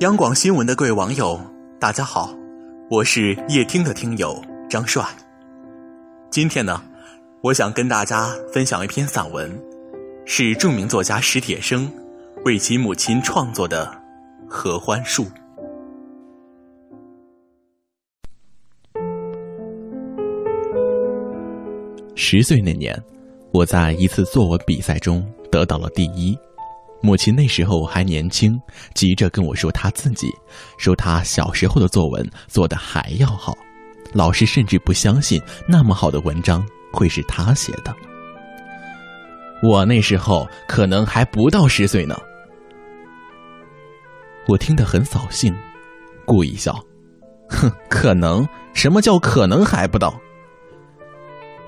央广新闻的各位网友，大家好，我是夜听的听友张帅。今天呢，我想跟大家分享一篇散文，是著名作家史铁生为其母亲创作的《合欢树》。十岁那年，我在一次作文比赛中得到了第一。母亲那时候还年轻，急着跟我说她自己，说她小时候的作文做得还要好，老师甚至不相信那么好的文章会是她写的。我那时候可能还不到十岁呢，我听得很扫兴，故意笑，哼，可能？什么叫可能还不到？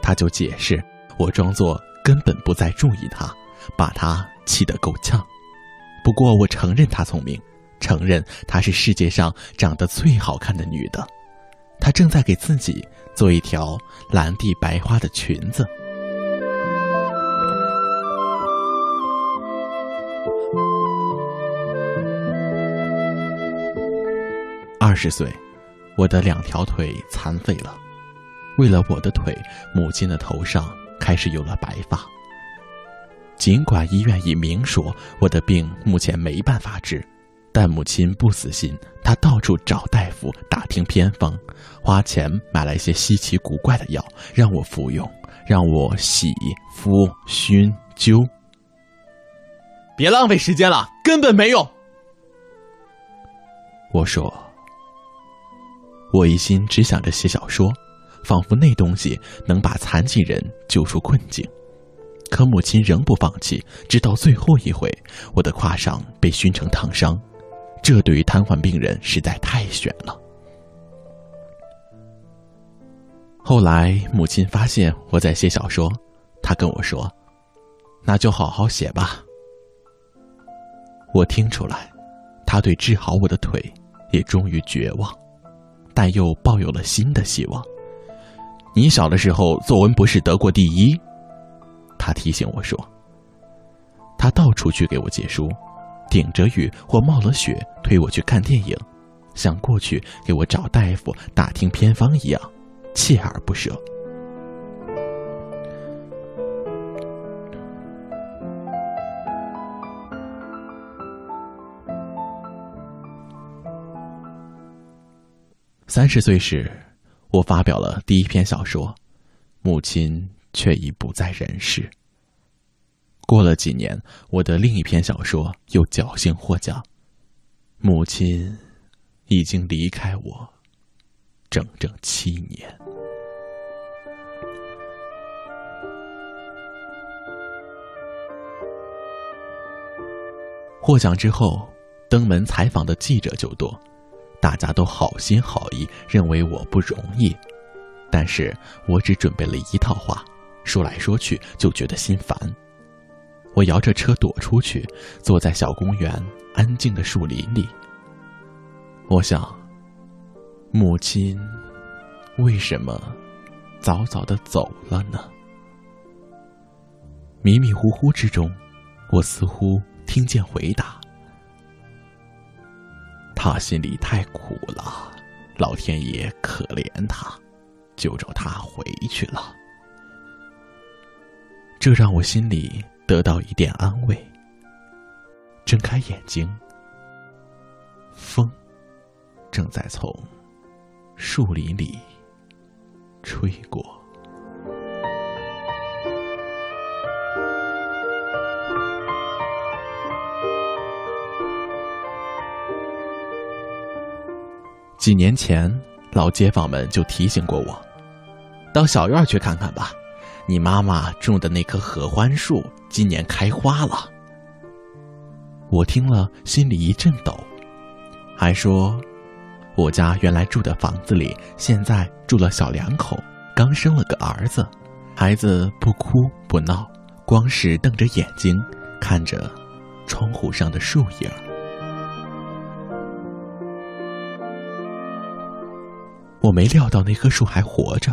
他就解释，我装作根本不再注意他，把他。气得够呛，不过我承认她聪明，承认她是世界上长得最好看的女的。她正在给自己做一条蓝地白花的裙子。二十岁，我的两条腿残废了，为了我的腿，母亲的头上开始有了白发。尽管医院已明说我的病目前没办法治，但母亲不死心，她到处找大夫打听偏方，花钱买了一些稀奇古怪的药让我服用，让我洗、敷、熏、灸。别浪费时间了，根本没用。我说，我一心只想着写小说，仿佛那东西能把残疾人救出困境。可母亲仍不放弃，直到最后一回，我的胯上被熏成烫伤，这对于瘫痪病人实在太悬了。后来母亲发现我在写小说，她跟我说：“那就好好写吧。”我听出来，她对治好我的腿也终于绝望，但又抱有了新的希望。你小的时候作文不是得过第一？他提醒我说：“他到处去给我借书，顶着雨或冒了雪推我去看电影，像过去给我找大夫打听偏方一样，锲而不舍。”三十岁时，我发表了第一篇小说，母亲。却已不在人世。过了几年，我的另一篇小说又侥幸获奖，母亲已经离开我整整七年。获奖之后，登门采访的记者就多，大家都好心好意，认为我不容易，但是我只准备了一套话。说来说去就觉得心烦，我摇着车躲出去，坐在小公园安静的树林里。我想，母亲为什么早早的走了呢？迷迷糊糊之中，我似乎听见回答：“他心里太苦了，老天爷可怜他，就找他回去了。”这让我心里得到一点安慰。睁开眼睛，风正在从树林里吹过。几年前，老街坊们就提醒过我，到小院去看看吧。你妈妈种的那棵合欢树今年开花了，我听了心里一阵抖，还说，我家原来住的房子里现在住了小两口，刚生了个儿子，孩子不哭不闹，光是瞪着眼睛看着窗户上的树影。我没料到那棵树还活着。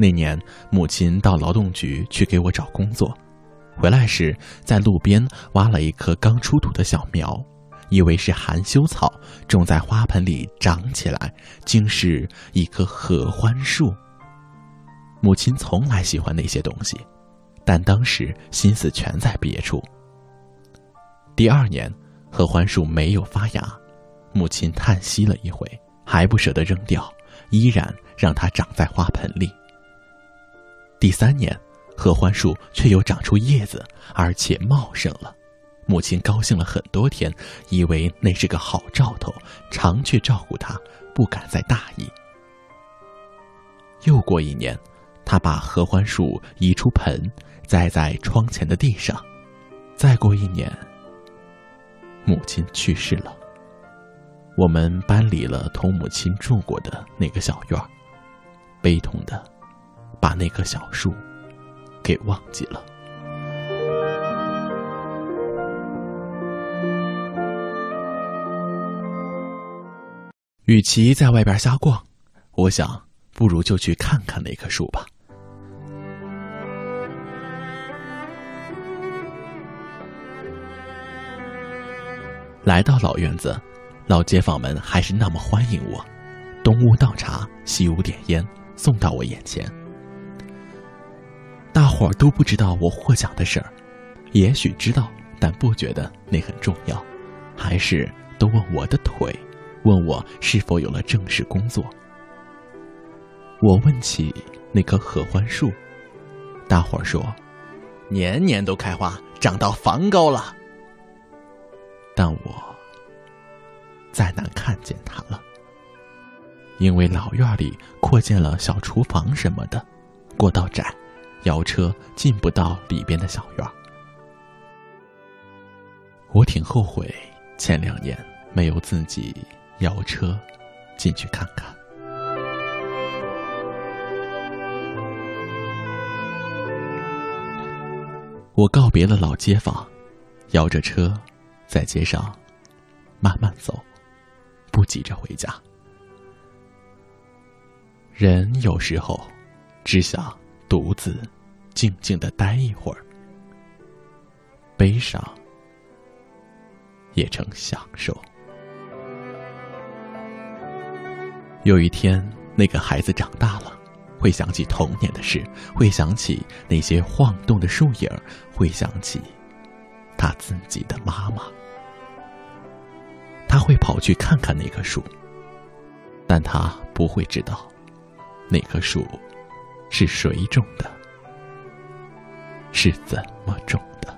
那年，母亲到劳动局去给我找工作，回来时在路边挖了一棵刚出土的小苗，以为是含羞草种在花盆里长起来，竟是一棵合欢树。母亲从来喜欢那些东西，但当时心思全在别处。第二年，合欢树没有发芽，母亲叹息了一回，还不舍得扔掉，依然让它长在花盆里。第三年，合欢树却又长出叶子，而且茂盛了。母亲高兴了很多天，以为那是个好兆头，常去照顾它，不敢再大意。又过一年，她把合欢树移出盆，栽在窗前的地上。再过一年，母亲去世了。我们搬离了同母亲住过的那个小院儿，悲痛的把那棵小树给忘记了。与其在外边瞎逛，我想不如就去看看那棵树吧。来到老院子，老街坊们还是那么欢迎我，东屋倒茶，西屋点烟，送到我眼前。大伙儿都不知道我获奖的事儿，也许知道，但不觉得那很重要，还是都问我的腿。问我是否有了正式工作。我问起那棵合欢树，大伙儿说，年年都开花，长到房高了。但我再难看见它了，因为老院里扩建了小厨房什么的，过道窄，摇车进不到里边的小院。我挺后悔前两年没有自己。摇车进去看看。我告别了老街坊，摇着车在街上慢慢走，不急着回家。人有时候只想独自静静的待一会儿，悲伤也成享受。有一天，那个孩子长大了，会想起童年的事，会想起那些晃动的树影，会想起他自己的妈妈。他会跑去看看那棵树，但他不会知道，那棵树是谁种的，是怎么种的。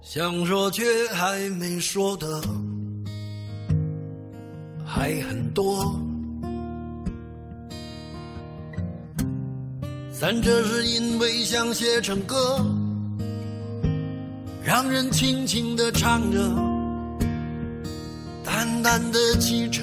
想说却还没说的。还很多，但这是因为想写成歌，让人轻轻的唱着，淡淡的记着，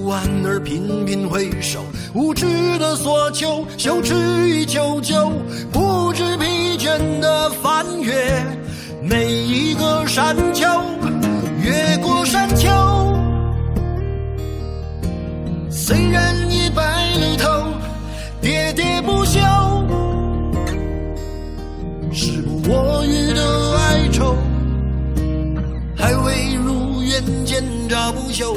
不安而频频回首，无知的索求，羞耻与求救，不知疲倦的翻越每一个山丘，越过山丘。虽然已白了头，喋喋不休，时不我予的哀愁，还未如愿见着不朽，